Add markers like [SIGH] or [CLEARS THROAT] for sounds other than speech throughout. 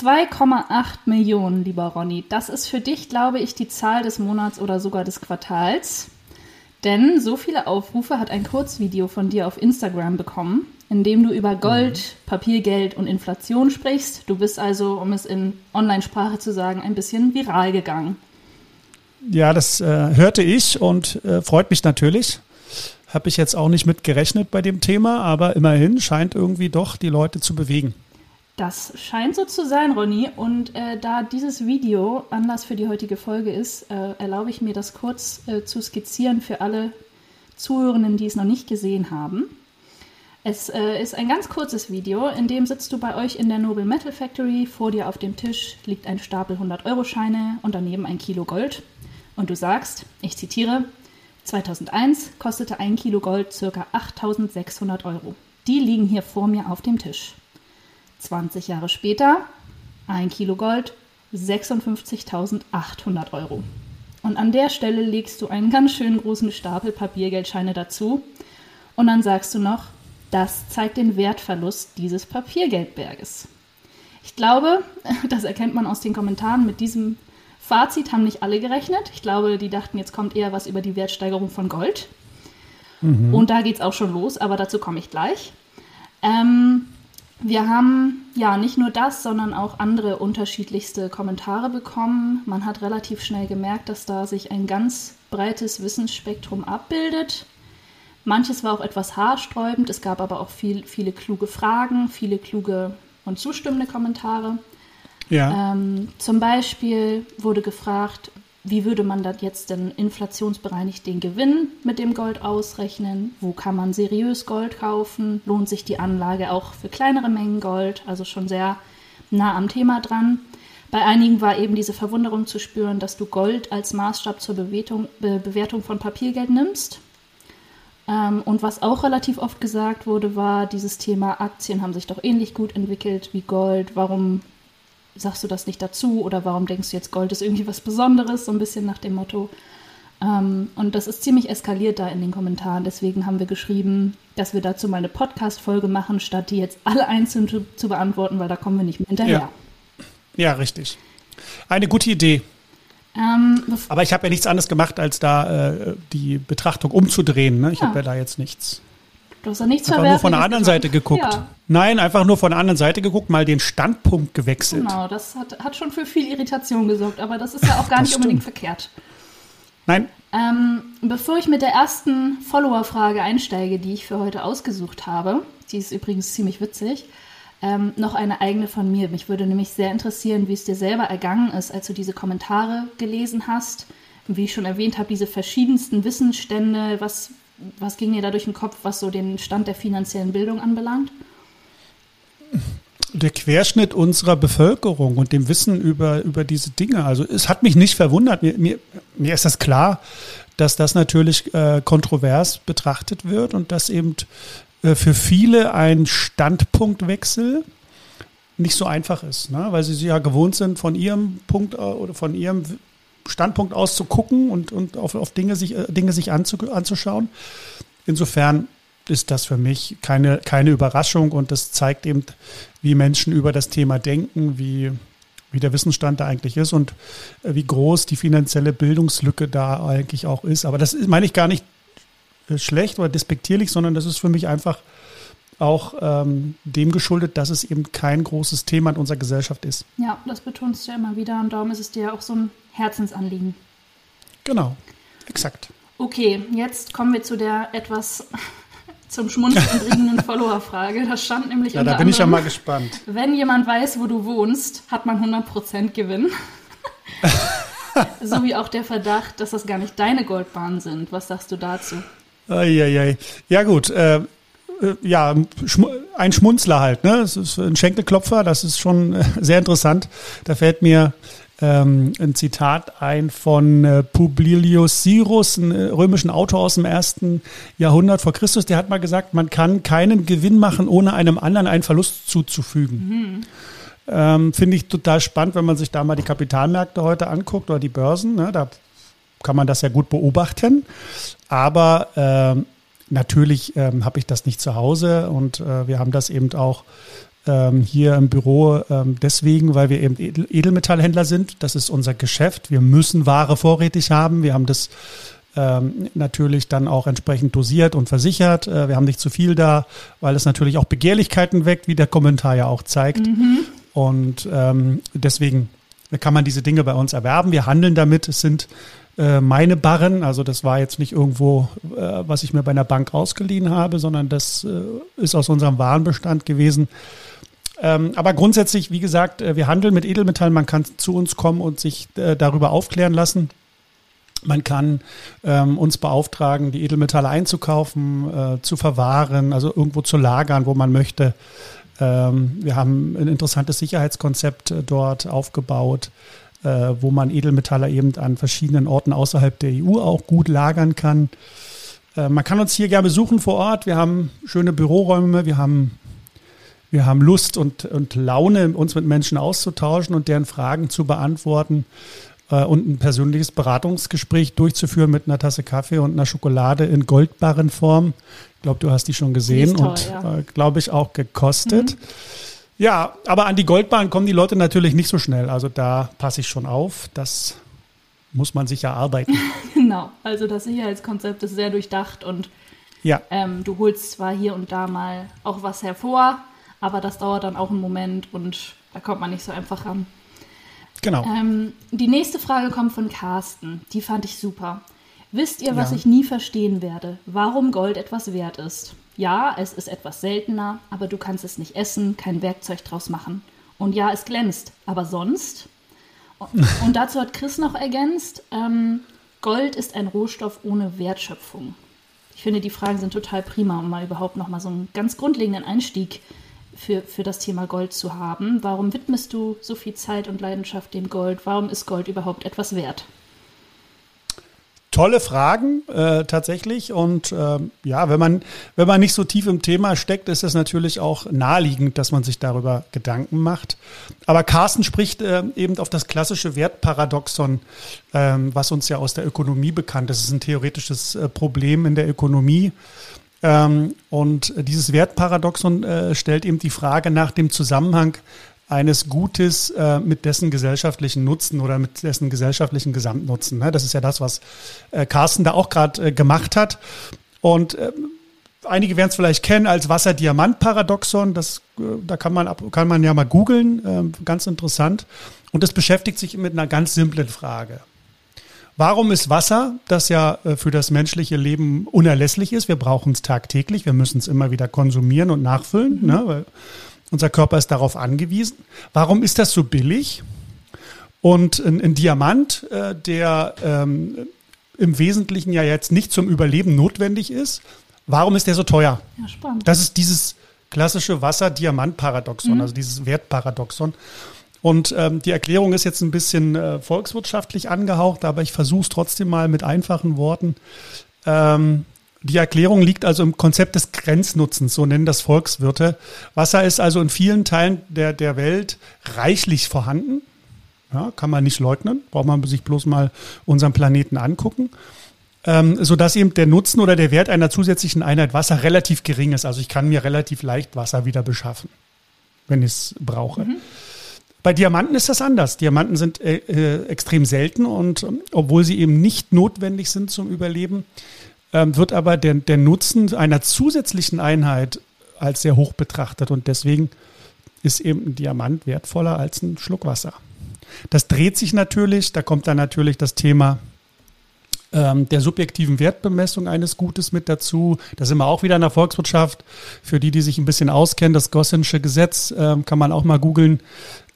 2,8 Millionen, lieber Ronny. Das ist für dich, glaube ich, die Zahl des Monats oder sogar des Quartals. Denn so viele Aufrufe hat ein Kurzvideo von dir auf Instagram bekommen, in dem du über Gold, mhm. Papiergeld und Inflation sprichst. Du bist also, um es in Online-Sprache zu sagen, ein bisschen viral gegangen. Ja, das äh, hörte ich und äh, freut mich natürlich. Habe ich jetzt auch nicht mit gerechnet bei dem Thema, aber immerhin scheint irgendwie doch die Leute zu bewegen. Das scheint so zu sein, Ronny. Und äh, da dieses Video Anlass für die heutige Folge ist, äh, erlaube ich mir das kurz äh, zu skizzieren für alle Zuhörenden, die es noch nicht gesehen haben. Es äh, ist ein ganz kurzes Video, in dem sitzt du bei euch in der Noble Metal Factory. Vor dir auf dem Tisch liegt ein Stapel 100-Euro-Scheine und daneben ein Kilo Gold. Und du sagst, ich zitiere, 2001 kostete ein Kilo Gold ca. 8600 Euro. Die liegen hier vor mir auf dem Tisch. 20 Jahre später, ein Kilo Gold, 56.800 Euro. Und an der Stelle legst du einen ganz schön großen Stapel Papiergeldscheine dazu und dann sagst du noch, das zeigt den Wertverlust dieses Papiergeldberges. Ich glaube, [LAUGHS] das erkennt man aus den Kommentaren, mit diesem Fazit haben nicht alle gerechnet. Ich glaube, die dachten, jetzt kommt eher was über die Wertsteigerung von Gold. Mhm. Und da geht es auch schon los, aber dazu komme ich gleich. Ähm, wir haben ja nicht nur das, sondern auch andere unterschiedlichste Kommentare bekommen. Man hat relativ schnell gemerkt, dass da sich ein ganz breites Wissensspektrum abbildet. Manches war auch etwas haarsträubend, es gab aber auch viel, viele kluge Fragen, viele kluge und zustimmende Kommentare. Ja. Ähm, zum Beispiel wurde gefragt, wie würde man dann jetzt denn inflationsbereinigt den Gewinn mit dem Gold ausrechnen? Wo kann man seriös Gold kaufen? Lohnt sich die Anlage auch für kleinere Mengen Gold? Also schon sehr nah am Thema dran. Bei einigen war eben diese Verwunderung zu spüren, dass du Gold als Maßstab zur Bewertung, Be Bewertung von Papiergeld nimmst. Ähm, und was auch relativ oft gesagt wurde, war dieses Thema Aktien haben sich doch ähnlich gut entwickelt wie Gold. Warum sagst du das nicht dazu oder warum denkst du jetzt, Gold ist irgendwie was Besonderes, so ein bisschen nach dem Motto. Ähm, und das ist ziemlich eskaliert da in den Kommentaren. Deswegen haben wir geschrieben, dass wir dazu mal eine Podcast-Folge machen, statt die jetzt alle einzeln zu, zu, beantworten, weil da kommen wir nicht mehr hinterher. Ja, ja richtig. Eine gute Idee. Ähm, Aber ich habe ja nichts anderes gemacht, als da äh, die Betrachtung umzudrehen. Ne? Ich ja. habe ja da jetzt nichts Du hast ja nichts einfach nur von der anderen Seite geguckt. Ja. Nein, einfach nur von der anderen Seite geguckt, mal den Standpunkt gewechselt. Genau, das hat, hat schon für viel Irritation gesorgt, aber das ist ja auch gar nicht unbedingt verkehrt. Nein. Ähm, bevor ich mit der ersten Follower-Frage einsteige, die ich für heute ausgesucht habe, die ist übrigens ziemlich witzig, ähm, noch eine eigene von mir. Mich würde nämlich sehr interessieren, wie es dir selber ergangen ist, als du diese Kommentare gelesen hast. Wie ich schon erwähnt habe, diese verschiedensten Wissensstände, was, was ging dir da durch den Kopf, was so den Stand der finanziellen Bildung anbelangt? Der Querschnitt unserer Bevölkerung und dem Wissen über, über diese Dinge. Also es hat mich nicht verwundert. Mir, mir, mir ist das klar, dass das natürlich äh, kontrovers betrachtet wird und dass eben äh, für viele ein Standpunktwechsel nicht so einfach ist, ne? weil sie ja gewohnt sind, von ihrem Punkt äh, oder von ihrem Standpunkt aus zu gucken und, und auf, auf Dinge sich, äh, Dinge sich anzu, anzuschauen. Insofern ist das für mich keine, keine Überraschung und das zeigt eben, wie Menschen über das Thema denken, wie, wie der Wissensstand da eigentlich ist und äh, wie groß die finanzielle Bildungslücke da eigentlich auch ist. Aber das meine ich gar nicht äh, schlecht oder despektierlich, sondern das ist für mich einfach auch ähm, dem geschuldet, dass es eben kein großes Thema in unserer Gesellschaft ist. Ja, das betonst du ja immer wieder und darum ist es dir auch so ein Herzensanliegen. Genau, exakt. Okay, jetzt kommen wir zu der etwas [LAUGHS] zum Schmunzeln bringenden [LAUGHS] Follower-Frage. Da stand nämlich ja, unter da bin anderem, ich ja mal gespannt. Wenn jemand weiß, wo du wohnst, hat man 100% Gewinn. [LAUGHS] so wie auch der Verdacht, dass das gar nicht deine Goldbahnen sind. Was sagst du dazu? Eieiei. Ja gut, äh, ja, ein Schmunzler halt, ne? Das ist ein Schenkelklopfer, das ist schon äh, sehr interessant. Da fällt mir ähm, ein Zitat ein von äh, Publilius Sirus, einem äh, römischen Autor aus dem ersten Jahrhundert vor Christus. Der hat mal gesagt, man kann keinen Gewinn machen, ohne einem anderen einen Verlust zuzufügen. Mhm. Ähm, Finde ich total spannend, wenn man sich da mal die Kapitalmärkte heute anguckt oder die Börsen. Ne? Da kann man das ja gut beobachten. Aber ähm, Natürlich ähm, habe ich das nicht zu Hause und äh, wir haben das eben auch ähm, hier im Büro ähm, deswegen, weil wir eben Edel Edelmetallhändler sind. Das ist unser Geschäft. Wir müssen Ware vorrätig haben. Wir haben das ähm, natürlich dann auch entsprechend dosiert und versichert. Äh, wir haben nicht zu viel da, weil es natürlich auch Begehrlichkeiten weckt, wie der Kommentar ja auch zeigt. Mhm. Und ähm, deswegen kann man diese Dinge bei uns erwerben. Wir handeln damit. Es sind äh, meine Barren, also das war jetzt nicht irgendwo, äh, was ich mir bei einer Bank ausgeliehen habe, sondern das äh, ist aus unserem Warenbestand gewesen. Ähm, aber grundsätzlich, wie gesagt, äh, wir handeln mit Edelmetallen. Man kann zu uns kommen und sich äh, darüber aufklären lassen. Man kann ähm, uns beauftragen, die Edelmetalle einzukaufen, zu verwahren, also irgendwo zu lagern, wo man möchte. Ähm, wir haben ein interessantes Sicherheitskonzept dort aufgebaut, wo man Edelmetalle eben an verschiedenen Orten außerhalb der EU auch gut lagern kann. Äh, man kann uns hier gerne besuchen vor Ort. Wir haben schöne Büroräume, wir haben wir haben Lust und, und Laune, uns mit Menschen auszutauschen und deren Fragen zu beantworten äh, und ein persönliches Beratungsgespräch durchzuführen mit einer Tasse Kaffee und einer Schokolade in Goldbarrenform. Ich glaube, du hast die schon gesehen die toll, und, ja. äh, glaube ich, auch gekostet. Mhm. Ja, aber an die Goldbarren kommen die Leute natürlich nicht so schnell. Also da passe ich schon auf. Das muss man sich erarbeiten. [LAUGHS] genau, also das Sicherheitskonzept ist sehr durchdacht und ja. ähm, du holst zwar hier und da mal auch was hervor, aber das dauert dann auch einen Moment und da kommt man nicht so einfach ran. Genau. Ähm, die nächste Frage kommt von Carsten. Die fand ich super. Wisst ihr, was ja. ich nie verstehen werde? Warum Gold etwas wert ist? Ja, es ist etwas seltener, aber du kannst es nicht essen, kein Werkzeug draus machen. Und ja, es glänzt, aber sonst? [LAUGHS] Und dazu hat Chris noch ergänzt, ähm, Gold ist ein Rohstoff ohne Wertschöpfung. Ich finde, die Fragen sind total prima, um mal überhaupt noch mal so einen ganz grundlegenden Einstieg für, für das Thema Gold zu haben. Warum widmest du so viel Zeit und Leidenschaft dem Gold? Warum ist Gold überhaupt etwas wert? Tolle Fragen äh, tatsächlich und äh, ja, wenn man wenn man nicht so tief im Thema steckt, ist es natürlich auch naheliegend, dass man sich darüber Gedanken macht. Aber Carsten spricht äh, eben auf das klassische Wertparadoxon, ähm, was uns ja aus der Ökonomie bekannt ist. Es ist ein theoretisches äh, Problem in der Ökonomie ähm, und dieses Wertparadoxon äh, stellt eben die Frage nach dem Zusammenhang eines Gutes äh, mit dessen gesellschaftlichen Nutzen oder mit dessen gesellschaftlichen Gesamtnutzen. Ne? Das ist ja das, was äh, Carsten da auch gerade äh, gemacht hat. Und äh, einige werden es vielleicht kennen als Wasser-Diamant-Paradoxon. Das, äh, da kann man, kann man ja mal googeln. Äh, ganz interessant. Und das beschäftigt sich mit einer ganz simplen Frage. Warum ist Wasser, das ja äh, für das menschliche Leben unerlässlich ist, wir brauchen es tagtäglich, wir müssen es immer wieder konsumieren und nachfüllen, mhm. ne, weil unser Körper ist darauf angewiesen. Warum ist das so billig? Und ein, ein Diamant, äh, der ähm, im Wesentlichen ja jetzt nicht zum Überleben notwendig ist, warum ist der so teuer? Ja, spannend. Das ist dieses klassische Wasser-Diamant-Paradoxon, mhm. also dieses Wertparadoxon. Und ähm, die Erklärung ist jetzt ein bisschen äh, volkswirtschaftlich angehaucht, aber ich versuche es trotzdem mal mit einfachen Worten. Ähm, die Erklärung liegt also im Konzept des Grenznutzens, so nennen das Volkswirte. Wasser ist also in vielen Teilen der, der Welt reichlich vorhanden. Ja, kann man nicht leugnen, braucht man sich bloß mal unseren Planeten angucken. Ähm, sodass eben der Nutzen oder der Wert einer zusätzlichen Einheit Wasser relativ gering ist. Also ich kann mir relativ leicht Wasser wieder beschaffen, wenn ich es brauche. Mhm. Bei Diamanten ist das anders. Diamanten sind äh, äh, extrem selten und äh, obwohl sie eben nicht notwendig sind zum Überleben, äh, wird aber der, der Nutzen einer zusätzlichen Einheit als sehr hoch betrachtet und deswegen ist eben ein Diamant wertvoller als ein Schluck Wasser. Das dreht sich natürlich, da kommt dann natürlich das Thema ähm, der subjektiven Wertbemessung eines Gutes mit dazu. Da sind wir auch wieder in der Volkswirtschaft. Für die, die sich ein bisschen auskennen, das Gossensche Gesetz ähm, kann man auch mal googeln.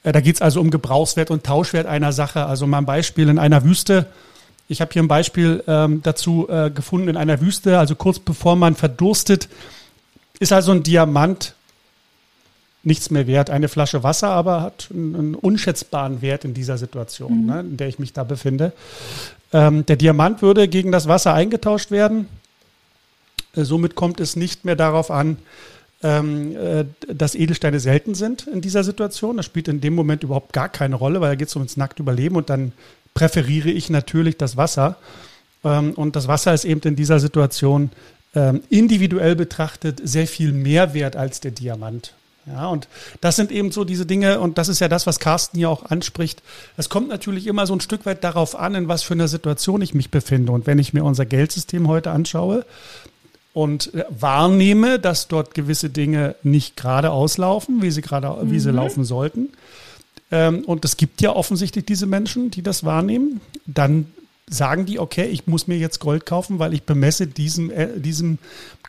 Äh, da geht es also um Gebrauchswert und Tauschwert einer Sache. Also mal ein Beispiel in einer Wüste. Ich habe hier ein Beispiel ähm, dazu äh, gefunden in einer Wüste, also kurz bevor man verdurstet, ist also ein Diamant nichts mehr wert. Eine Flasche Wasser aber hat einen, einen unschätzbaren Wert in dieser Situation, mhm. ne, in der ich mich da befinde. Ähm, der Diamant würde gegen das Wasser eingetauscht werden. Äh, somit kommt es nicht mehr darauf an, ähm, äh, dass Edelsteine selten sind in dieser Situation. Das spielt in dem Moment überhaupt gar keine Rolle, weil da geht es ums nackte Überleben und dann präferiere ich natürlich das Wasser. Ähm, und das Wasser ist eben in dieser Situation ähm, individuell betrachtet sehr viel mehr wert als der Diamant. Ja, und das sind eben so diese Dinge, und das ist ja das, was Carsten hier auch anspricht. Es kommt natürlich immer so ein Stück weit darauf an, in was für einer Situation ich mich befinde. Und wenn ich mir unser Geldsystem heute anschaue und äh, wahrnehme, dass dort gewisse Dinge nicht gerade auslaufen, wie sie gerade, mhm. wie sie mhm. laufen sollten, und es gibt ja offensichtlich diese Menschen, die das wahrnehmen, dann sagen die, okay, ich muss mir jetzt Gold kaufen, weil ich bemesse diesem, äh, diesem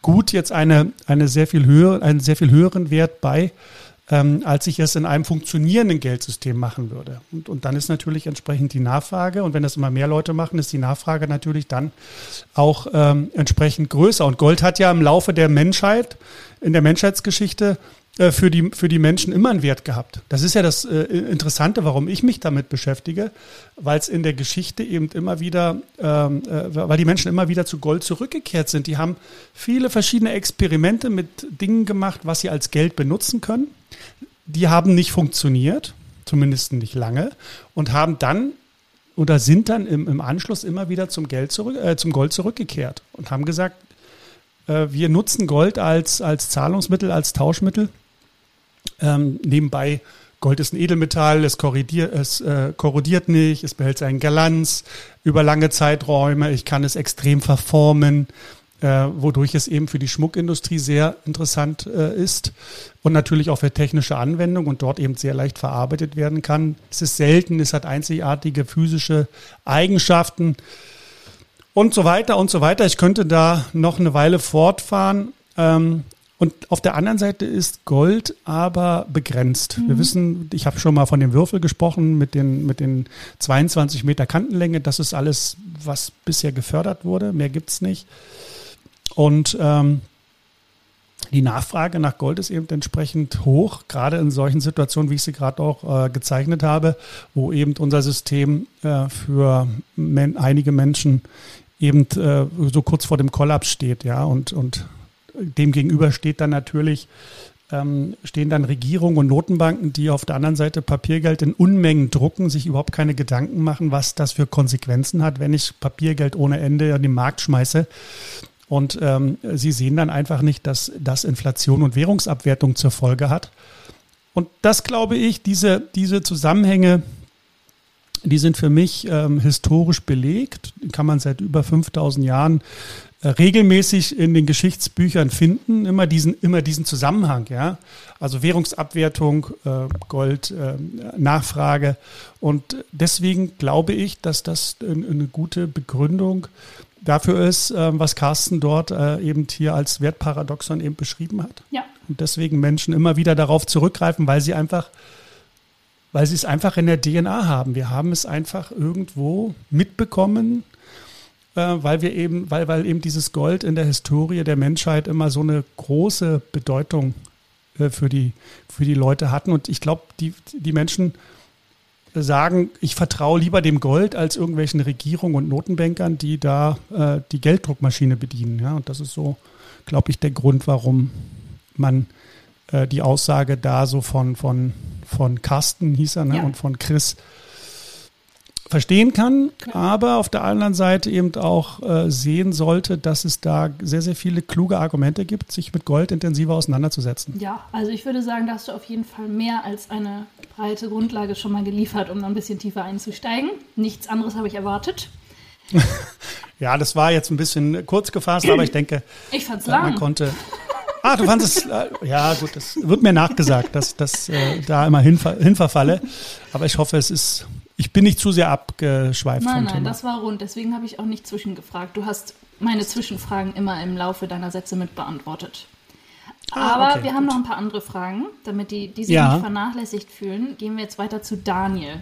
Gut jetzt eine, eine sehr viel höhere, einen sehr viel höheren Wert bei, ähm, als ich es in einem funktionierenden Geldsystem machen würde. Und, und dann ist natürlich entsprechend die Nachfrage, und wenn das immer mehr Leute machen, ist die Nachfrage natürlich dann auch ähm, entsprechend größer. Und Gold hat ja im Laufe der Menschheit, in der Menschheitsgeschichte, für die, für die Menschen immer einen Wert gehabt. Das ist ja das äh, Interessante, warum ich mich damit beschäftige, weil es in der Geschichte eben immer wieder, ähm, äh, weil die Menschen immer wieder zu Gold zurückgekehrt sind. Die haben viele verschiedene Experimente mit Dingen gemacht, was sie als Geld benutzen können. Die haben nicht funktioniert, zumindest nicht lange, und haben dann oder sind dann im, im Anschluss immer wieder zum, Geld zurück, äh, zum Gold zurückgekehrt und haben gesagt, äh, wir nutzen Gold als, als Zahlungsmittel, als Tauschmittel ähm, nebenbei, Gold ist ein Edelmetall, es, korrodiert, es äh, korrodiert nicht, es behält seinen Glanz über lange Zeiträume, ich kann es extrem verformen, äh, wodurch es eben für die Schmuckindustrie sehr interessant äh, ist und natürlich auch für technische Anwendung und dort eben sehr leicht verarbeitet werden kann. Es ist selten, es hat einzigartige physische Eigenschaften und so weiter und so weiter. Ich könnte da noch eine Weile fortfahren. Ähm, und auf der anderen Seite ist Gold aber begrenzt. Mhm. Wir wissen, ich habe schon mal von dem Würfel gesprochen mit den, mit den 22 Meter Kantenlänge. Das ist alles, was bisher gefördert wurde. Mehr gibt's nicht. Und ähm, die Nachfrage nach Gold ist eben entsprechend hoch, gerade in solchen Situationen, wie ich sie gerade auch äh, gezeichnet habe, wo eben unser System äh, für men einige Menschen eben äh, so kurz vor dem Kollaps steht, ja, und, und dem gegenüber steht dann natürlich, ähm, stehen dann Regierungen und Notenbanken, die auf der anderen Seite Papiergeld in Unmengen drucken, sich überhaupt keine Gedanken machen, was das für Konsequenzen hat, wenn ich Papiergeld ohne Ende in den Markt schmeiße. Und ähm, sie sehen dann einfach nicht, dass das Inflation und Währungsabwertung zur Folge hat. Und das glaube ich, diese, diese Zusammenhänge, die sind für mich ähm, historisch belegt, kann man seit über 5000 Jahren regelmäßig in den Geschichtsbüchern finden, immer diesen, immer diesen Zusammenhang, ja. Also Währungsabwertung, äh, Gold, äh, Nachfrage. Und deswegen glaube ich, dass das eine gute Begründung dafür ist, äh, was Carsten dort äh, eben hier als Wertparadoxon eben beschrieben hat. Ja. Und deswegen Menschen immer wieder darauf zurückgreifen, weil sie einfach weil sie es einfach in der DNA haben. Wir haben es einfach irgendwo mitbekommen, äh, weil wir eben, weil, weil eben dieses Gold in der Historie der Menschheit immer so eine große Bedeutung äh, für, die, für die Leute hatten. Und ich glaube, die, die Menschen sagen, ich vertraue lieber dem Gold als irgendwelchen Regierungen und Notenbankern, die da äh, die Gelddruckmaschine bedienen. Ja, und das ist so, glaube ich, der Grund, warum man äh, die Aussage da so von, von, von Carsten hieß er ne, ja. und von Chris verstehen kann, aber auf der anderen Seite eben auch äh, sehen sollte, dass es da sehr, sehr viele kluge Argumente gibt, sich mit Gold intensiver auseinanderzusetzen. Ja, also ich würde sagen, da hast du auf jeden Fall mehr als eine breite Grundlage schon mal geliefert, um ein bisschen tiefer einzusteigen. Nichts anderes habe ich erwartet. [LAUGHS] ja, das war jetzt ein bisschen kurz gefasst, aber ich denke, [CLEARS THROAT] ich fand's lang. man konnte. Ah, du fandest es, äh, ja gut, das wird mir nachgesagt, dass das äh, da immer hinver, hinverfalle. Aber ich hoffe, es ist ich bin nicht zu sehr abgeschweift nein, vom nein, Thema. Das war rund. Deswegen habe ich auch nicht zwischengefragt. Du hast meine Zwischenfragen immer im Laufe deiner Sätze mit beantwortet. Ah, Aber okay, wir haben noch ein paar andere Fragen, damit die, die sich ja. nicht vernachlässigt fühlen. Gehen wir jetzt weiter zu Daniel.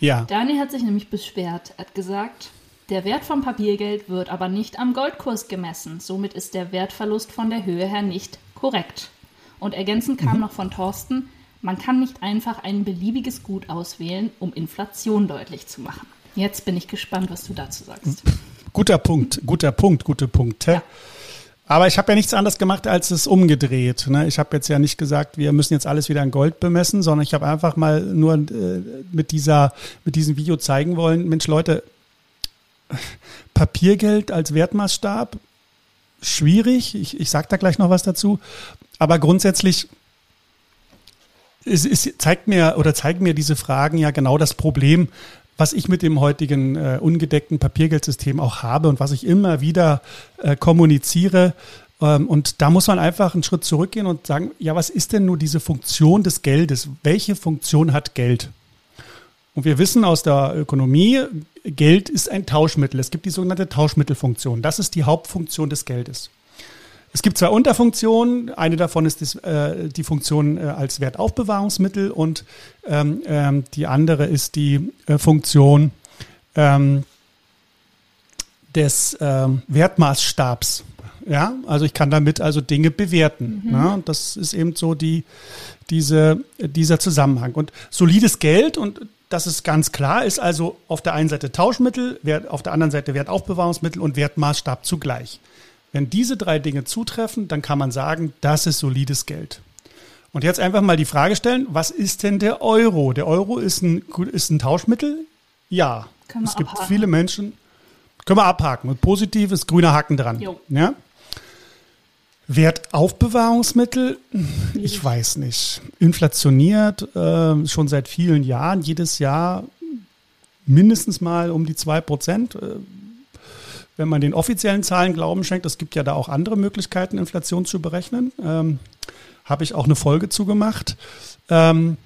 Ja. Daniel hat sich nämlich beschwert. Er hat gesagt, der Wert vom Papiergeld wird aber nicht am Goldkurs gemessen. Somit ist der Wertverlust von der Höhe her nicht korrekt. Und ergänzend kam mhm. noch von Thorsten, man kann nicht einfach ein beliebiges Gut auswählen, um Inflation deutlich zu machen. Jetzt bin ich gespannt, was du dazu sagst. Guter Punkt, guter Punkt, gute Punkte. Ja. Aber ich habe ja nichts anderes gemacht, als es umgedreht. Ne? Ich habe jetzt ja nicht gesagt, wir müssen jetzt alles wieder in Gold bemessen, sondern ich habe einfach mal nur äh, mit, dieser, mit diesem Video zeigen wollen, Mensch Leute, [LAUGHS] Papiergeld als Wertmaßstab, schwierig. Ich, ich sage da gleich noch was dazu. Aber grundsätzlich es, es zeigt mir oder zeigen mir diese Fragen ja genau das Problem, was ich mit dem heutigen äh, ungedeckten Papiergeldsystem auch habe und was ich immer wieder äh, kommuniziere. Ähm, und da muss man einfach einen Schritt zurückgehen und sagen, ja, was ist denn nur diese Funktion des Geldes? Welche Funktion hat Geld? Und wir wissen aus der Ökonomie, Geld ist ein Tauschmittel. Es gibt die sogenannte Tauschmittelfunktion. Das ist die Hauptfunktion des Geldes. Es gibt zwei Unterfunktionen. Eine davon ist das, äh, die Funktion äh, als Wertaufbewahrungsmittel und ähm, ähm, die andere ist die äh, Funktion ähm, des ähm, Wertmaßstabs. Ja, also ich kann damit also Dinge bewerten. Mhm. Ne? Das ist eben so die, diese, dieser Zusammenhang. Und solides Geld, und das ist ganz klar, ist also auf der einen Seite Tauschmittel, auf der anderen Seite Wertaufbewahrungsmittel und Wertmaßstab zugleich. Wenn diese drei Dinge zutreffen, dann kann man sagen, das ist solides Geld. Und jetzt einfach mal die Frage stellen, was ist denn der Euro? Der Euro ist ein, ist ein Tauschmittel? Ja. Es gibt abhaken. viele Menschen, können wir abhaken. Und positiv ist grüner Haken dran. Jo. Ja? Wertaufbewahrungsmittel, ich weiß nicht. Inflationiert äh, schon seit vielen Jahren, jedes Jahr mindestens mal um die 2 Prozent. Äh, wenn man den offiziellen Zahlen Glauben schenkt, es gibt ja da auch andere Möglichkeiten, Inflation zu berechnen. Ähm, Habe ich auch eine Folge zugemacht. Ähm,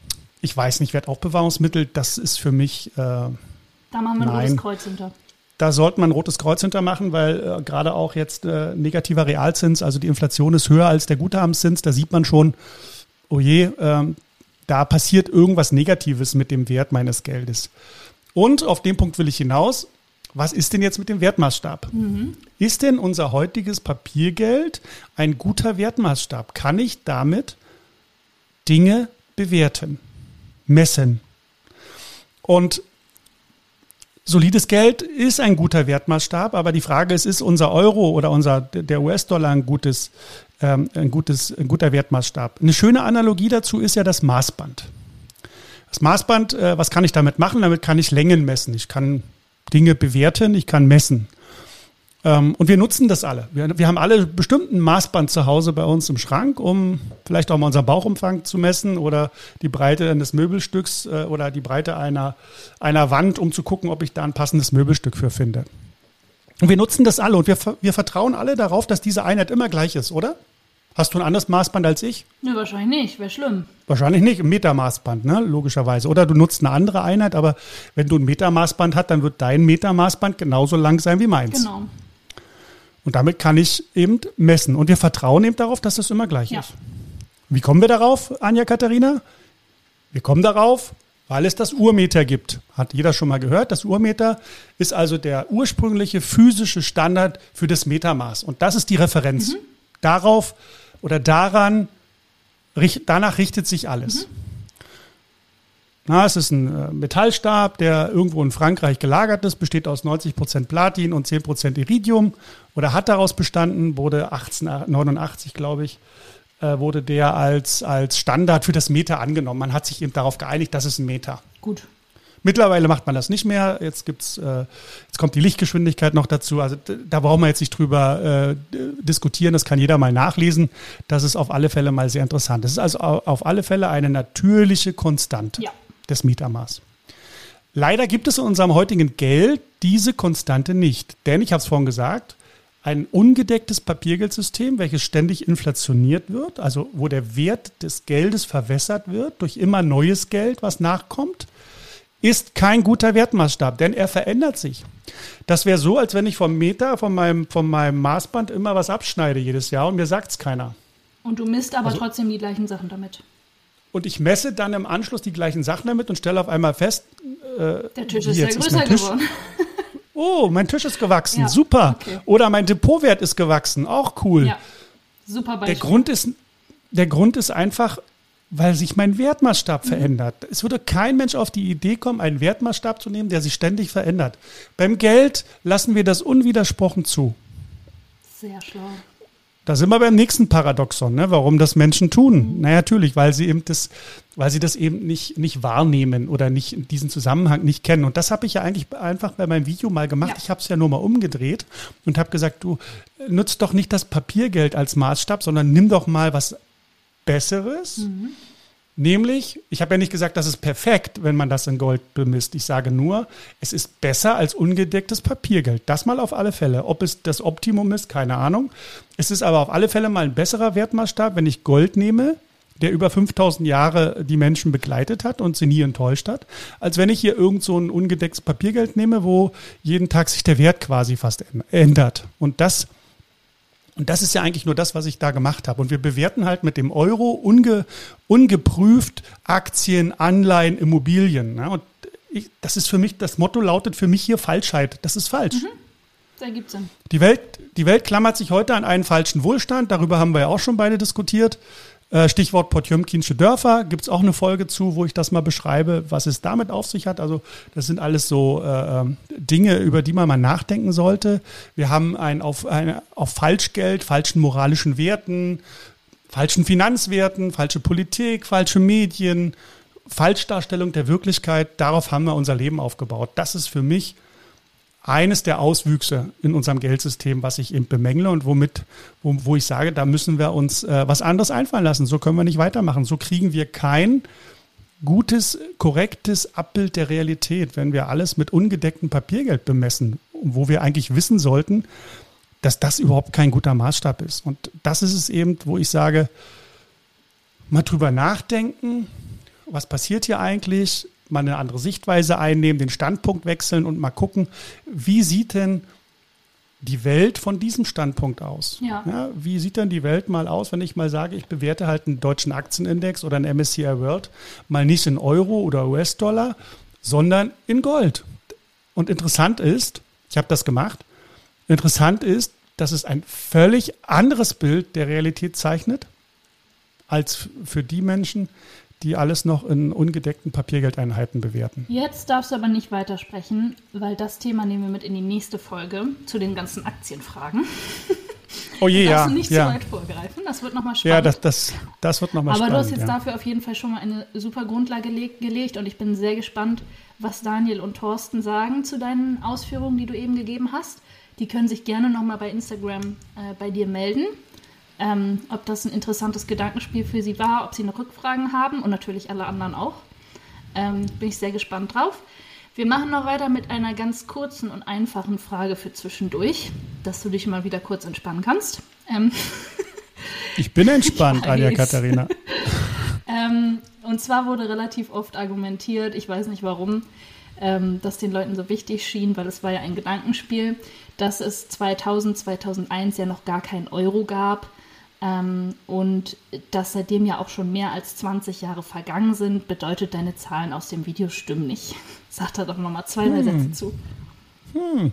ich weiß nicht, Wertaufbewahrungsmittel, das ist für mich. Äh, da machen wir ein rotes Kreuz hinter. Da sollte man ein rotes Kreuz hinter machen, weil äh, gerade auch jetzt äh, negativer Realzins, also die Inflation ist höher als der Guthabenszins, da sieht man schon, oh je, äh, da passiert irgendwas Negatives mit dem Wert meines Geldes. Und auf den Punkt will ich hinaus was ist denn jetzt mit dem Wertmaßstab? Mhm. Ist denn unser heutiges Papiergeld ein guter Wertmaßstab? Kann ich damit Dinge bewerten, messen? Und solides Geld ist ein guter Wertmaßstab, aber die Frage ist, ist unser Euro oder unser, der US-Dollar ein gutes, ähm, ein gutes, ein guter Wertmaßstab? Eine schöne Analogie dazu ist ja das Maßband. Das Maßband, äh, was kann ich damit machen? Damit kann ich Längen messen. Ich kann Dinge bewerten, ich kann messen. Ähm, und wir nutzen das alle. Wir, haben alle bestimmten Maßband zu Hause bei uns im Schrank, um vielleicht auch mal unseren Bauchumfang zu messen oder die Breite eines Möbelstücks äh, oder die Breite einer, einer Wand, um zu gucken, ob ich da ein passendes Möbelstück für finde. Und wir nutzen das alle und wir, wir vertrauen alle darauf, dass diese Einheit immer gleich ist, oder? Hast du ein anderes Maßband als ich? Ja, wahrscheinlich nicht. Wäre schlimm. Wahrscheinlich nicht. Ein Metermaßband, ne? logischerweise. Oder du nutzt eine andere Einheit, aber wenn du ein Metermaßband hast, dann wird dein Metermaßband genauso lang sein wie meins. Genau. Und damit kann ich eben messen. Und wir vertrauen eben darauf, dass das immer gleich ja. ist. Wie kommen wir darauf, Anja Katharina? Wir kommen darauf, weil es das Urmeter gibt. Hat jeder schon mal gehört? Das Urmeter ist also der ursprüngliche physische Standard für das Metermaß. Und das ist die Referenz. Mhm. Darauf oder daran, danach richtet sich alles. Mhm. Na, es ist ein äh, Metallstab, der irgendwo in Frankreich gelagert ist, besteht aus 90 Prozent Platin und 10 Prozent Iridium oder hat daraus bestanden, wurde 1889, glaube ich, äh, wurde der als, als Standard für das Meter angenommen. Man hat sich eben darauf geeinigt, das ist ein Meter. Gut. Mittlerweile macht man das nicht mehr. Jetzt gibt's, äh, jetzt kommt die Lichtgeschwindigkeit noch dazu. Also da brauchen wir jetzt nicht drüber äh, diskutieren. Das kann jeder mal nachlesen. Das ist auf alle Fälle mal sehr interessant. Das ist also auf alle Fälle eine natürliche Konstante ja. des Mietermaß. Leider gibt es in unserem heutigen Geld diese Konstante nicht. Denn ich habe es vorhin gesagt, ein ungedecktes Papiergeldsystem, welches ständig inflationiert wird, also wo der Wert des Geldes verwässert wird durch immer neues Geld, was nachkommt, ist kein guter Wertmaßstab, denn er verändert sich. Das wäre so, als wenn ich vom Meter, von meinem, von meinem Maßband immer was abschneide jedes Jahr und mir sagt es keiner. Und du misst aber also, trotzdem die gleichen Sachen damit. Und ich messe dann im Anschluss die gleichen Sachen damit und stelle auf einmal fest, äh, der Tisch ist ja größer geworden. [LAUGHS] oh, mein Tisch ist gewachsen, ja, super. Okay. Oder mein Depotwert ist gewachsen, auch cool. Ja, super Beispiel. Der Grund ist, der Grund ist einfach, weil sich mein Wertmaßstab verändert. Es würde kein Mensch auf die Idee kommen, einen Wertmaßstab zu nehmen, der sich ständig verändert. Beim Geld lassen wir das unwidersprochen zu. Sehr schlau. Da sind wir beim nächsten Paradoxon, ne? warum das Menschen tun. Mhm. Na natürlich, weil sie eben das, weil sie das eben nicht, nicht wahrnehmen oder nicht diesen Zusammenhang nicht kennen. Und das habe ich ja eigentlich einfach bei meinem Video mal gemacht. Ja. Ich habe es ja nur mal umgedreht und habe gesagt, du nutzt doch nicht das Papiergeld als Maßstab, sondern nimm doch mal was Besseres, mhm. Nämlich, ich habe ja nicht gesagt, das ist perfekt, wenn man das in Gold bemisst. Ich sage nur, es ist besser als ungedecktes Papiergeld. Das mal auf alle Fälle. Ob es das Optimum ist, keine Ahnung. Es ist aber auf alle Fälle mal ein besserer Wertmaßstab, wenn ich Gold nehme, der über 5000 Jahre die Menschen begleitet hat und sie nie enttäuscht hat, als wenn ich hier irgend so ein ungedecktes Papiergeld nehme, wo jeden Tag sich der Wert quasi fast ändert. Und das und das ist ja eigentlich nur das, was ich da gemacht habe. Und wir bewerten halt mit dem Euro unge, ungeprüft Aktien, Anleihen, Immobilien. Ne? Und ich, das ist für mich, das Motto lautet für mich hier Falschheit. Das ist falsch. Mhm. Da gibt's Sinn. Die Welt, die Welt klammert sich heute an einen falschen Wohlstand. Darüber haben wir ja auch schon beide diskutiert. Äh, Stichwort Potjomkinsche Dörfer gibt es auch eine Folge zu, wo ich das mal beschreibe, was es damit auf sich hat. Also das sind alles so äh, ähm, Dinge, über die man mal nachdenken sollte. Wir haben ein auf, eine, auf Falschgeld, falschen moralischen Werten, falschen Finanzwerten, falsche Politik, falsche Medien, Falschdarstellung der Wirklichkeit. Darauf haben wir unser Leben aufgebaut. Das ist für mich eines der Auswüchse in unserem Geldsystem, was ich eben bemängle und womit, wo, wo ich sage, da müssen wir uns äh, was anderes einfallen lassen. So können wir nicht weitermachen. So kriegen wir kein gutes, korrektes Abbild der Realität, wenn wir alles mit ungedecktem Papiergeld bemessen, wo wir eigentlich wissen sollten, dass das überhaupt kein guter Maßstab ist. Und das ist es eben, wo ich sage, mal drüber nachdenken, was passiert hier eigentlich? Mal eine andere Sichtweise einnehmen, den Standpunkt wechseln und mal gucken, wie sieht denn die Welt von diesem Standpunkt aus? Ja. ja. wie sieht denn die Welt mal aus, wenn ich mal sage, ich bewerte halt einen deutschen Aktienindex oder einen MSCI World mal nicht in Euro oder US-Dollar, sondern in Gold. Und interessant ist, ich habe das gemacht, interessant ist, dass es ein völlig anderes Bild der Realität zeichnet als für die Menschen, die alles noch in ungedeckten Papiergeldeinheiten bewerten. Jetzt darfst du aber nicht weitersprechen, weil das Thema nehmen wir mit in die nächste Folge zu den ganzen Aktienfragen. Oh je, [LAUGHS] ja. du nicht ja. zu weit vorgreifen, das wird nochmal spannend. Ja, das, das, das wird nochmal spannend. Aber du hast jetzt ja. dafür auf jeden Fall schon mal eine super Grundlage gelegt und ich bin sehr gespannt, was Daniel und Thorsten sagen zu deinen Ausführungen, die du eben gegeben hast. Die können sich gerne nochmal bei Instagram äh, bei dir melden ähm, ob das ein interessantes Gedankenspiel für Sie war, ob Sie noch Rückfragen haben und natürlich alle anderen auch. Ähm, bin ich sehr gespannt drauf. Wir machen noch weiter mit einer ganz kurzen und einfachen Frage für zwischendurch, dass du dich mal wieder kurz entspannen kannst. Ähm [LAUGHS] ich bin entspannt, Anja Katharina. [LAUGHS] ähm, und zwar wurde relativ oft argumentiert, ich weiß nicht warum, ähm, dass den Leuten so wichtig schien, weil es war ja ein Gedankenspiel, dass es 2000, 2001 ja noch gar kein Euro gab ähm, und dass seitdem ja auch schon mehr als 20 Jahre vergangen sind, bedeutet, deine Zahlen aus dem Video stimmen nicht. [LAUGHS] Sag da doch nochmal zwei, drei hm. Sätze zu. Hm.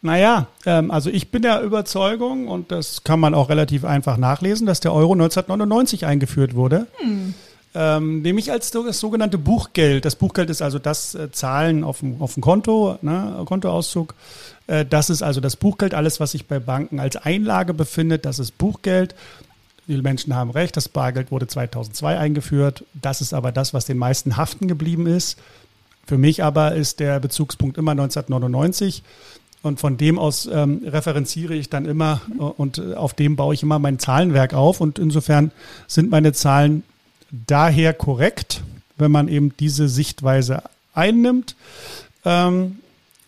Naja, ähm, also ich bin der Überzeugung, und das kann man auch relativ einfach nachlesen, dass der Euro 1999 eingeführt wurde. Hm. Ähm, nämlich als das sogenannte Buchgeld. Das Buchgeld ist also das äh, Zahlen auf dem, auf dem Konto, ne, Kontoauszug. Äh, das ist also das Buchgeld. Alles, was sich bei Banken als Einlage befindet, das ist Buchgeld. Die Menschen haben recht, das Bargeld wurde 2002 eingeführt. Das ist aber das, was den meisten haften geblieben ist. Für mich aber ist der Bezugspunkt immer 1999. Und von dem aus ähm, referenziere ich dann immer äh, und äh, auf dem baue ich immer mein Zahlenwerk auf. Und insofern sind meine Zahlen daher korrekt, wenn man eben diese Sichtweise einnimmt. Ähm,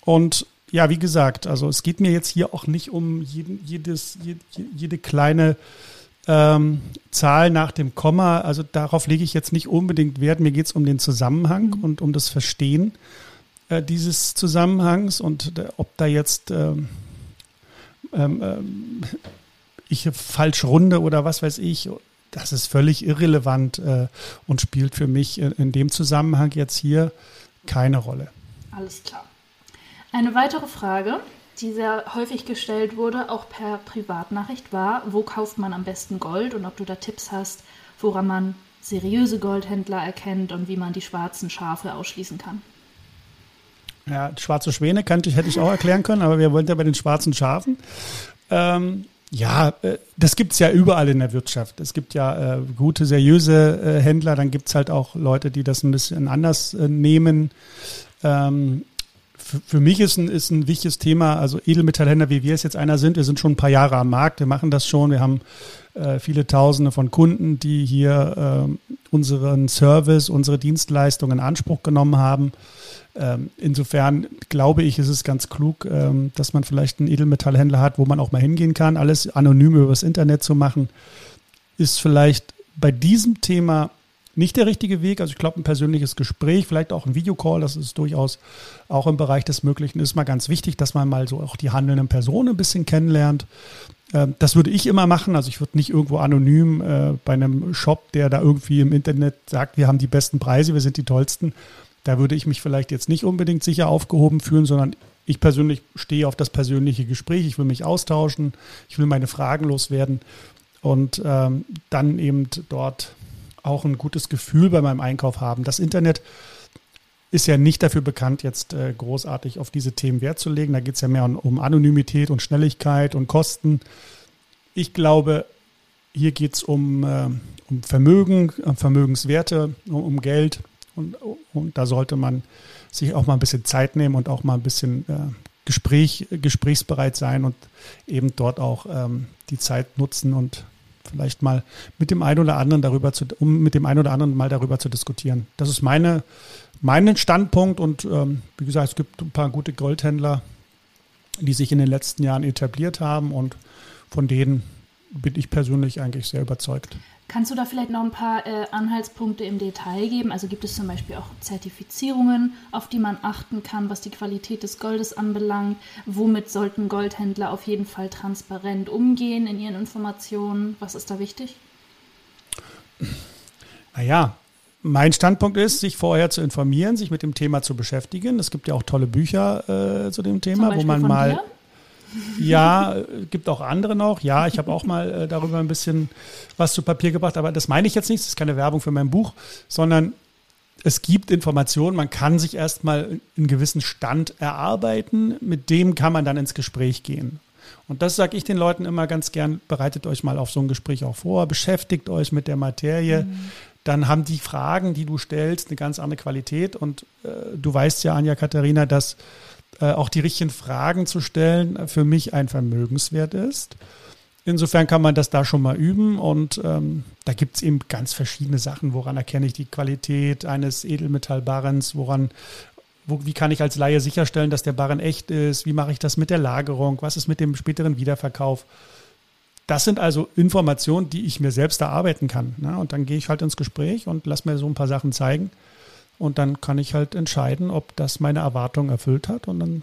und ja, wie gesagt, also es geht mir jetzt hier auch nicht um jeden, jedes, jede, jede kleine ähm, Zahl nach dem Komma. Also darauf lege ich jetzt nicht unbedingt Wert. Mir geht es um den Zusammenhang mhm. und um das Verstehen äh, dieses Zusammenhangs und äh, ob da jetzt ähm, ähm, ähm ich falsch runde oder was weiß ich das ist völlig irrelevant äh, und spielt für mich in, in dem Zusammenhang jetzt hier keine Rolle. Alles klar. Eine weitere Frage, die sehr häufig gestellt wurde, auch per Privatnachricht, war, wo kauft man am besten Gold und ob du da Tipps hast, woran man seriöse Goldhändler erkennt und wie man die schwarzen Schafe ausschließen kann. Ja, schwarze Schwäne kannte ich, hätte ich auch erklären können, aber wir wollen ja bei den schwarzen Schafen. Ähm, ja, äh, das gibt es ja überall in der Wirtschaft. Es gibt ja äh, gute, seriöse äh, Händler, dann gibt es halt auch Leute, die das ein bisschen anders äh, nehmen. Ähm, für, für mich ist ein, ist ein wichtiges Thema, also Edelmetallhändler, wie wir es jetzt einer sind, wir sind schon ein paar Jahre am Markt, wir machen das schon, wir haben äh, viele Tausende von Kunden, die hier äh, unseren Service, unsere Dienstleistungen in Anspruch genommen haben. Ähm, insofern glaube ich, ist es ganz klug, ähm, dass man vielleicht einen Edelmetallhändler hat, wo man auch mal hingehen kann. Alles anonym übers Internet zu machen, ist vielleicht bei diesem Thema nicht der richtige Weg. Also ich glaube, ein persönliches Gespräch, vielleicht auch ein Videocall, das ist durchaus auch im Bereich des Möglichen, ist mal ganz wichtig, dass man mal so auch die handelnden Personen ein bisschen kennenlernt. Ähm, das würde ich immer machen. Also ich würde nicht irgendwo anonym äh, bei einem Shop, der da irgendwie im Internet sagt, wir haben die besten Preise, wir sind die tollsten. Da würde ich mich vielleicht jetzt nicht unbedingt sicher aufgehoben fühlen, sondern ich persönlich stehe auf das persönliche Gespräch. Ich will mich austauschen, ich will meine Fragen loswerden und ähm, dann eben dort auch ein gutes Gefühl bei meinem Einkauf haben. Das Internet ist ja nicht dafür bekannt, jetzt äh, großartig auf diese Themen Wert zu legen. Da geht es ja mehr um, Anonymität und Schnelligkeit und Kosten. Ich glaube, hier geht es um, äh, um Vermögen, um Vermögenswerte, um, Geld. Und, und, da sollte man sich auch mal ein bisschen Zeit nehmen und auch mal ein bisschen äh, Gespräch, gesprächsbereit sein und eben dort auch ähm, die Zeit nutzen und vielleicht mal mit dem einen oder anderen darüber zu, um mit dem einen oder anderen mal darüber zu diskutieren. Das ist meine, mein Standpunkt und ähm, wie gesagt, es gibt ein paar gute Goldhändler, die sich in den letzten Jahren etabliert haben und von denen bin ich persönlich eigentlich sehr überzeugt. Kannst du da vielleicht noch ein paar äh, Anhaltspunkte im Detail geben? Also gibt es zum Beispiel auch Zertifizierungen, auf die man achten kann, was die Qualität des Goldes anbelangt? Womit sollten Goldhändler auf jeden Fall transparent umgehen in ihren Informationen? Was ist da wichtig? Naja, mein Standpunkt ist, sich vorher zu informieren, sich mit dem Thema zu beschäftigen. Es gibt ja auch tolle Bücher äh, zu dem Thema, wo man mal. Dir? Ja, gibt auch andere noch. Ja, ich habe auch mal äh, darüber ein bisschen was zu Papier gebracht, aber das meine ich jetzt nicht, das ist keine Werbung für mein Buch, sondern es gibt Informationen, man kann sich erstmal einen gewissen Stand erarbeiten, mit dem kann man dann ins Gespräch gehen. Und das sage ich den Leuten immer ganz gern, bereitet euch mal auf so ein Gespräch auch vor, beschäftigt euch mit der Materie. Mhm. Dann haben die Fragen, die du stellst, eine ganz andere Qualität. Und äh, du weißt ja, Anja Katharina, dass äh, auch die richtigen Fragen zu stellen, für mich ein Vermögenswert ist. Insofern kann man das da schon mal üben und ähm, da gibt es eben ganz verschiedene Sachen, woran erkenne ich die Qualität eines Edelmetallbarrens, woran, wo, wie kann ich als Laie sicherstellen, dass der Barren echt ist, wie mache ich das mit der Lagerung, was ist mit dem späteren Wiederverkauf. Das sind also Informationen, die ich mir selbst erarbeiten kann. Ne? Und dann gehe ich halt ins Gespräch und lasse mir so ein paar Sachen zeigen. Und dann kann ich halt entscheiden, ob das meine Erwartungen erfüllt hat und dann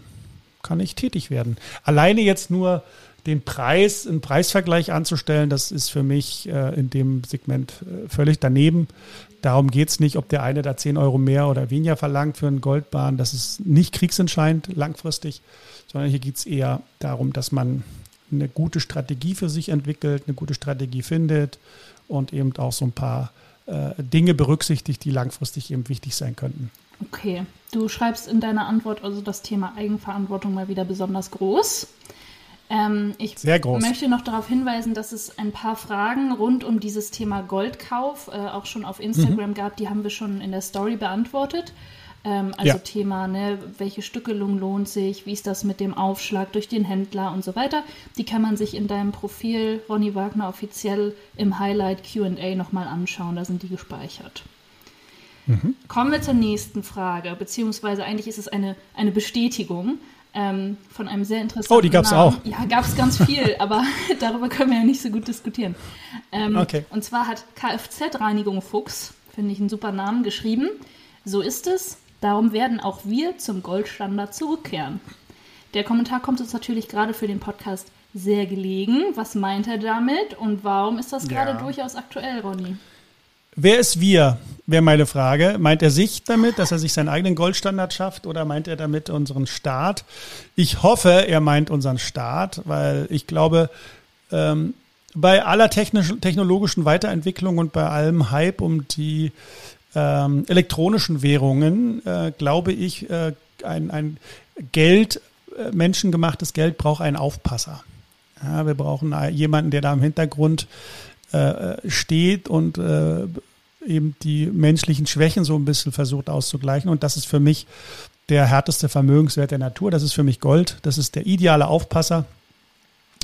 kann ich tätig werden. Alleine jetzt nur den Preis, einen Preisvergleich anzustellen, das ist für mich äh, in dem Segment äh, völlig daneben. Darum geht es nicht, ob der eine da 10 Euro mehr oder weniger verlangt für einen Goldbahn. Das ist nicht kriegsentscheidend langfristig, sondern hier geht es eher darum, dass man eine gute Strategie für sich entwickelt, eine gute Strategie findet und eben auch so ein paar Dinge berücksichtigt, die langfristig eben wichtig sein könnten. Okay, du schreibst in deiner Antwort also das Thema Eigenverantwortung mal wieder besonders groß. Ähm, ich Sehr groß. möchte noch darauf hinweisen, dass es ein paar Fragen rund um dieses Thema Goldkauf äh, auch schon auf Instagram mhm. gab. Die haben wir schon in der Story beantwortet. Ähm, also ja. Thema, ne, welche Stückelung lohnt sich, wie ist das mit dem Aufschlag durch den Händler und so weiter. Die kann man sich in deinem Profil Ronny Wagner offiziell im Highlight QA nochmal anschauen, da sind die gespeichert. Mhm. Kommen wir zur nächsten Frage, beziehungsweise eigentlich ist es eine, eine Bestätigung ähm, von einem sehr interessanten. Oh, die gab es auch. Ja, gab es ganz viel, [LAUGHS] aber [LAUGHS] darüber können wir ja nicht so gut diskutieren. Ähm, okay. Und zwar hat Kfz-Reinigung Fuchs, finde ich einen super Namen, geschrieben. So ist es. Darum werden auch wir zum Goldstandard zurückkehren. Der Kommentar kommt uns natürlich gerade für den Podcast sehr gelegen. Was meint er damit und warum ist das gerade ja. durchaus aktuell, Ronny? Wer ist wir, wäre meine Frage. Meint er sich damit, dass er sich seinen eigenen Goldstandard schafft oder meint er damit unseren Staat? Ich hoffe, er meint unseren Staat, weil ich glaube, ähm, bei aller technologischen Weiterentwicklung und bei allem Hype um die ähm, elektronischen Währungen, äh, glaube ich, äh, ein, ein Geld, äh, menschengemachtes Geld braucht einen Aufpasser. Ja, wir brauchen jemanden, der da im Hintergrund äh, steht und äh, eben die menschlichen Schwächen so ein bisschen versucht auszugleichen. Und das ist für mich der härteste Vermögenswert der Natur. Das ist für mich Gold. Das ist der ideale Aufpasser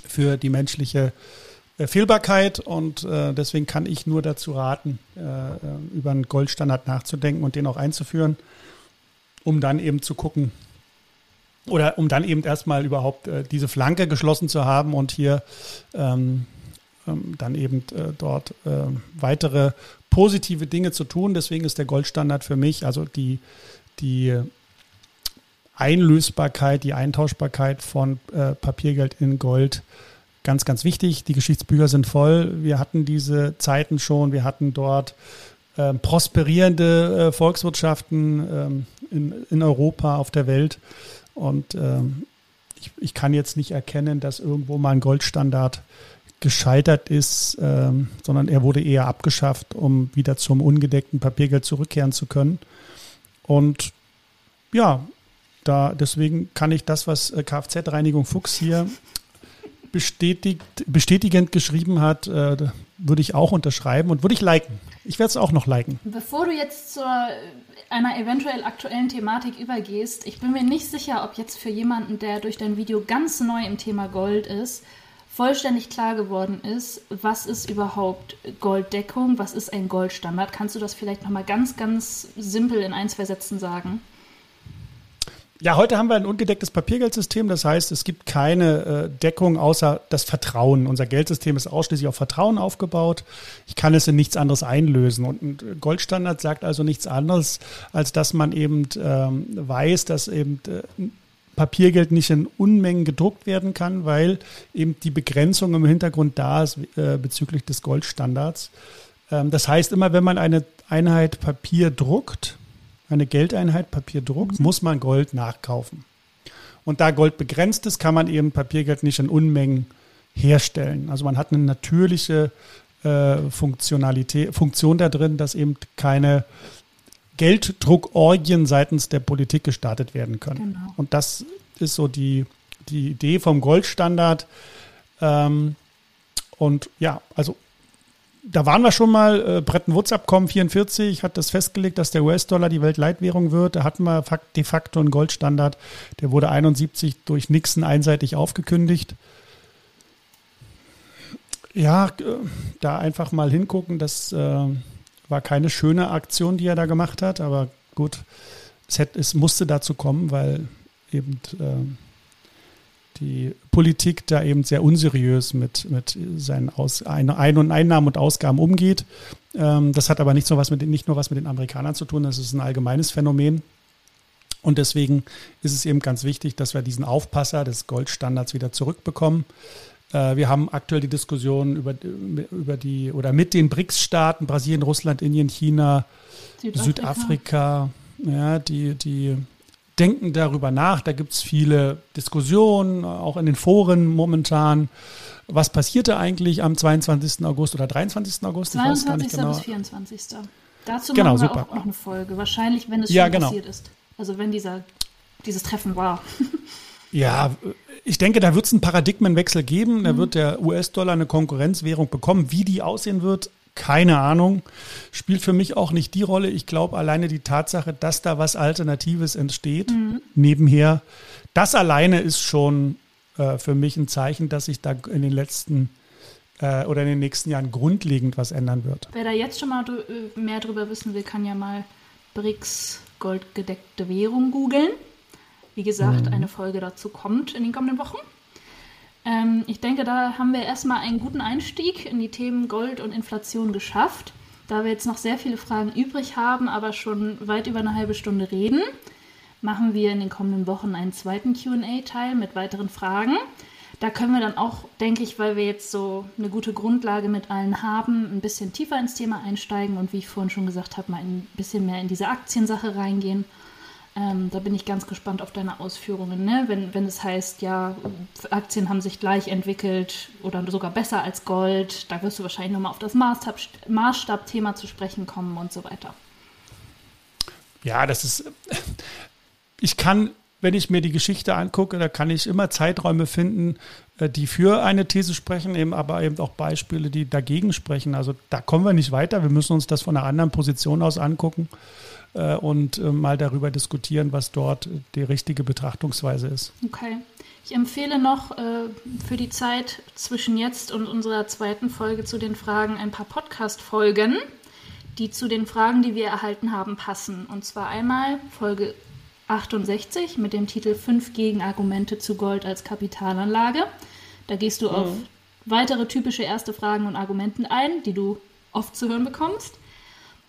für die menschliche äh, Fehlbarkeit und äh, deswegen kann ich nur dazu raten, äh, äh, über einen Goldstandard nachzudenken und den auch einzuführen, um dann eben zu gucken oder um dann eben erstmal überhaupt äh, diese Flanke geschlossen zu haben und hier ähm, ähm, dann eben äh, dort weitere positive Dinge zu tun. Deswegen ist der Goldstandard für mich, also die, die Einlösbarkeit, die Eintauschbarkeit von Papiergeld in Gold ganz, ganz wichtig. Die Geschichtsbücher sind voll. Wir hatten diese Zeiten schon. Wir hatten dort äh, prosperierende äh, Volkswirtschaften ähm, in, in Europa, auf der Welt. Und ähm, ich, ich kann jetzt nicht erkennen, dass irgendwo mal ein Goldstandard gescheitert ist, ähm, sondern er wurde eher abgeschafft, um wieder zum ungedeckten Papiergeld zurückkehren zu können. Und ja, da deswegen kann ich das, was äh, Kfz-Reinigung Fuchs hier bestätigt, bestätigend geschrieben hat, äh, würde ich auch unterschreiben und würde ich liken. Ich werde es auch noch liken. Bevor du jetzt zu einer eventuell aktuellen Thematik übergehst, ich bin mir nicht sicher, ob jetzt für jemanden, der durch dein Video ganz neu im Thema Gold ist, vollständig klar geworden ist, was ist überhaupt Golddeckung, was ist ein Goldstandard. Kannst du das vielleicht nochmal ganz, ganz simpel in ein, zwei Sätzen sagen? Ja, heute haben wir ein ungedecktes Papiergeldsystem. Das heißt, es gibt keine äh, Deckung außer das Vertrauen. Unser Geldsystem ist ausschließlich auf Vertrauen aufgebaut. Ich kann es in nichts anderes einlösen. Und ein Goldstandard sagt also nichts anderes, als dass man eben ähm, weiß, dass eben äh, Papiergeld nicht in Unmengen gedruckt werden kann, weil eben die Begrenzung im Hintergrund da ist äh, bezüglich des Goldstandards. Ähm, das heißt, immer wenn man eine Einheit Papier druckt, eine Geldeinheit Papier druckt, mhm. muss man Gold nachkaufen. Und da Gold begrenzt ist, kann man eben Papiergeld nicht in Unmengen herstellen. Also man hat eine natürliche äh, Funktionalität, Funktion da drin, dass eben keine Gelddruckorgien seitens der Politik gestartet werden können. Genau. Und das ist so die, die Idee vom Goldstandard. Ähm, und ja, also da waren wir schon mal, äh, Bretton Woods Abkommen 44 hat das festgelegt, dass der US-Dollar die Weltleitwährung wird. Da hatten wir de facto einen Goldstandard. Der wurde 71 durch Nixon einseitig aufgekündigt. Ja, äh, da einfach mal hingucken, das äh, war keine schöne Aktion, die er da gemacht hat, aber gut, es, hätte, es musste dazu kommen, weil eben äh, die Politik da eben sehr unseriös mit, mit seinen Aus Ein-, und Einnahmen und Ausgaben umgeht. Ähm, das hat aber nicht, so was mit, nicht nur was mit den Amerikanern zu tun, das ist ein allgemeines Phänomen. Und deswegen ist es eben ganz wichtig, dass wir diesen Aufpasser des Goldstandards wieder zurückbekommen. Äh, wir haben aktuell die Diskussion über, über die oder mit den BRICS-Staaten, Brasilien, Russland, Indien, China, Südafrika, Südafrika ja, die, die denken darüber nach. Da gibt es viele Diskussionen, auch in den Foren momentan. Was passierte eigentlich am 22. August oder 23. August? 22. Genau. bis 24. Dazu genau, machen wir super. auch noch eine Folge. Wahrscheinlich, wenn es ja, schon genau. passiert ist. Also wenn dieser, dieses Treffen war. [LAUGHS] ja, ich denke, da wird es einen Paradigmenwechsel geben. Da mhm. wird der US-Dollar eine Konkurrenzwährung bekommen. Wie die aussehen wird, keine Ahnung. Spielt für mich auch nicht die Rolle. Ich glaube, alleine die Tatsache, dass da was Alternatives entsteht, mhm. nebenher, das alleine ist schon äh, für mich ein Zeichen, dass sich da in den letzten äh, oder in den nächsten Jahren grundlegend was ändern wird. Wer da jetzt schon mal äh, mehr drüber wissen will, kann ja mal BRICS goldgedeckte Währung googeln. Wie gesagt, mhm. eine Folge dazu kommt in den kommenden Wochen. Ähm, ich denke, da haben wir erstmal einen guten Einstieg in die Themen Gold und Inflation geschafft. Da wir jetzt noch sehr viele Fragen übrig haben, aber schon weit über eine halbe Stunde reden, machen wir in den kommenden Wochen einen zweiten QA-Teil mit weiteren Fragen. Da können wir dann auch, denke ich, weil wir jetzt so eine gute Grundlage mit allen haben, ein bisschen tiefer ins Thema einsteigen und wie ich vorhin schon gesagt habe, mal ein bisschen mehr in diese Aktiensache reingehen ähm, da bin ich ganz gespannt auf deine Ausführungen. Ne? Wenn, wenn es heißt, ja, Aktien haben sich gleich entwickelt oder sogar besser als Gold, da wirst du wahrscheinlich nochmal auf das Maßstab, Maßstabthema zu sprechen kommen und so weiter. Ja, das ist. Ich kann wenn ich mir die Geschichte angucke, da kann ich immer Zeiträume finden, äh, die für eine These sprechen, eben aber eben auch Beispiele, die dagegen sprechen. Also da kommen wir nicht weiter. Wir müssen uns das von einer anderen Position aus angucken und äh, mal darüber diskutieren, was dort die richtige Betrachtungsweise ist. Okay. Ich empfehle noch äh, für die Zeit zwischen jetzt und unserer zweiten Folge zu den Fragen ein paar Podcast-Folgen, die zu den Fragen, die wir erhalten haben, passen. Und zwar einmal Folge 68 mit dem Titel 5 Gegenargumente zu Gold als Kapitalanlage. Da gehst du mhm. auf weitere typische erste Fragen und Argumenten ein, die du oft zu hören bekommst.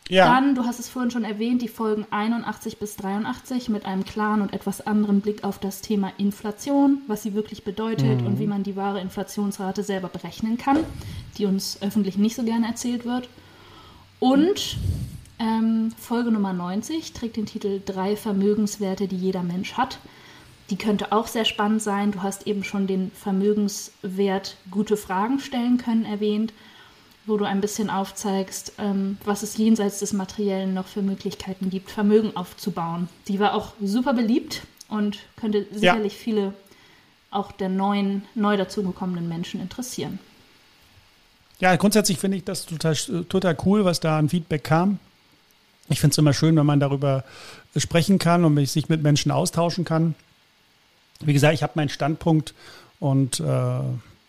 Ja. Dann, du hast es vorhin schon erwähnt, die Folgen 81 bis 83 mit einem klaren und etwas anderen Blick auf das Thema Inflation, was sie wirklich bedeutet mhm. und wie man die wahre Inflationsrate selber berechnen kann, die uns öffentlich nicht so gerne erzählt wird. Und ähm, Folge Nummer 90 trägt den Titel Drei Vermögenswerte, die jeder Mensch hat. Die könnte auch sehr spannend sein. Du hast eben schon den Vermögenswert gute Fragen stellen können erwähnt, wo du ein bisschen aufzeigst, ähm, was es jenseits des Materiellen noch für Möglichkeiten gibt, Vermögen aufzubauen. Die war auch super beliebt und könnte sicherlich ja. viele auch der neuen, neu dazugekommenen Menschen interessieren. Ja, grundsätzlich finde ich das total, total cool, was da an Feedback kam. Ich finde es immer schön, wenn man darüber sprechen kann und sich mit Menschen austauschen kann. Wie gesagt, ich habe meinen Standpunkt und äh,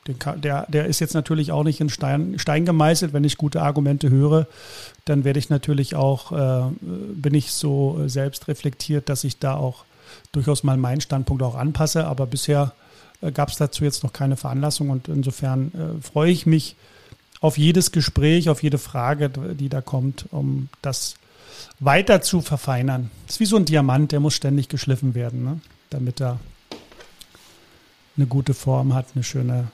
der, der ist jetzt natürlich auch nicht in Stein, Stein gemeißelt. Wenn ich gute Argumente höre, dann werde ich natürlich auch, äh, bin ich so selbst reflektiert, dass ich da auch durchaus mal meinen Standpunkt auch anpasse. Aber bisher äh, gab es dazu jetzt noch keine Veranlassung und insofern äh, freue ich mich auf jedes Gespräch, auf jede Frage, die da kommt, um das weiter zu verfeinern. Das ist wie so ein Diamant, der muss ständig geschliffen werden, ne? damit er eine gute Form hat, eine schöne,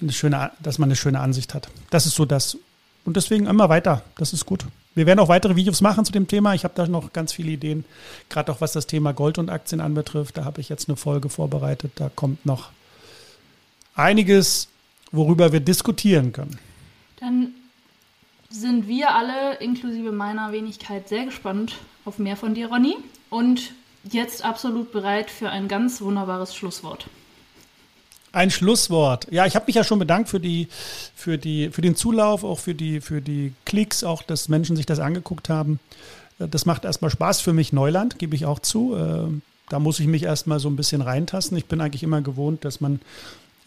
eine schöne, dass man eine schöne Ansicht hat. Das ist so das. Und deswegen immer weiter. Das ist gut. Wir werden auch weitere Videos machen zu dem Thema. Ich habe da noch ganz viele Ideen, gerade auch was das Thema Gold und Aktien anbetrifft. Da habe ich jetzt eine Folge vorbereitet. Da kommt noch einiges, worüber wir diskutieren können. Dann sind wir alle, inklusive meiner Wenigkeit, sehr gespannt auf mehr von dir, Ronny. Und jetzt absolut bereit für ein ganz wunderbares Schlusswort. Ein Schlusswort. Ja, ich habe mich ja schon bedankt für die, für die, für den Zulauf, auch für die, für die Klicks, auch dass Menschen sich das angeguckt haben. Das macht erstmal Spaß für mich, Neuland, gebe ich auch zu. Äh, da muss ich mich erstmal so ein bisschen reintasten. Ich bin eigentlich immer gewohnt, dass man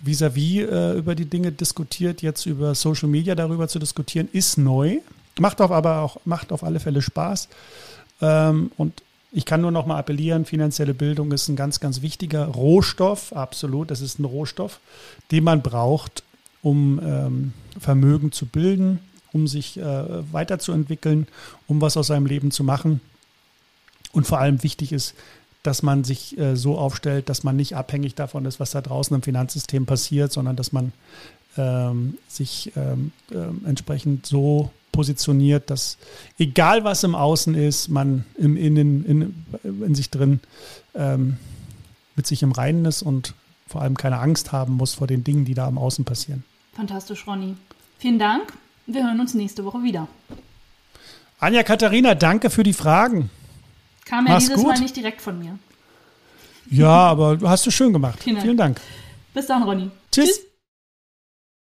vis-à-vis -vis, äh, über die Dinge diskutiert, jetzt über Social Media darüber zu diskutieren, ist neu. Macht auf aber auch, macht auf alle Fälle Spaß. Ähm, und ich kann nur noch mal appellieren, finanzielle Bildung ist ein ganz, ganz wichtiger Rohstoff, absolut. Das ist ein Rohstoff, den man braucht, um ähm, Vermögen zu bilden, um sich äh, weiterzuentwickeln, um was aus seinem Leben zu machen. Und vor allem wichtig ist, dass man sich äh, so aufstellt, dass man nicht abhängig davon ist, was da draußen im Finanzsystem passiert, sondern dass man ähm, sich ähm, äh, entsprechend so positioniert, dass egal was im Außen ist, man im Innen, in, in sich drin ähm, mit sich im Reinen ist und vor allem keine Angst haben muss vor den Dingen, die da im Außen passieren. Fantastisch, Ronny. Vielen Dank. Wir hören uns nächste Woche wieder. Anja Katharina, danke für die Fragen. Kam ja Mach's dieses gut. Mal nicht direkt von mir. Ja, aber du hast es schön gemacht. Vielen Dank. Vielen Dank. Bis dann, Ronny. Tschüss. Tschüss.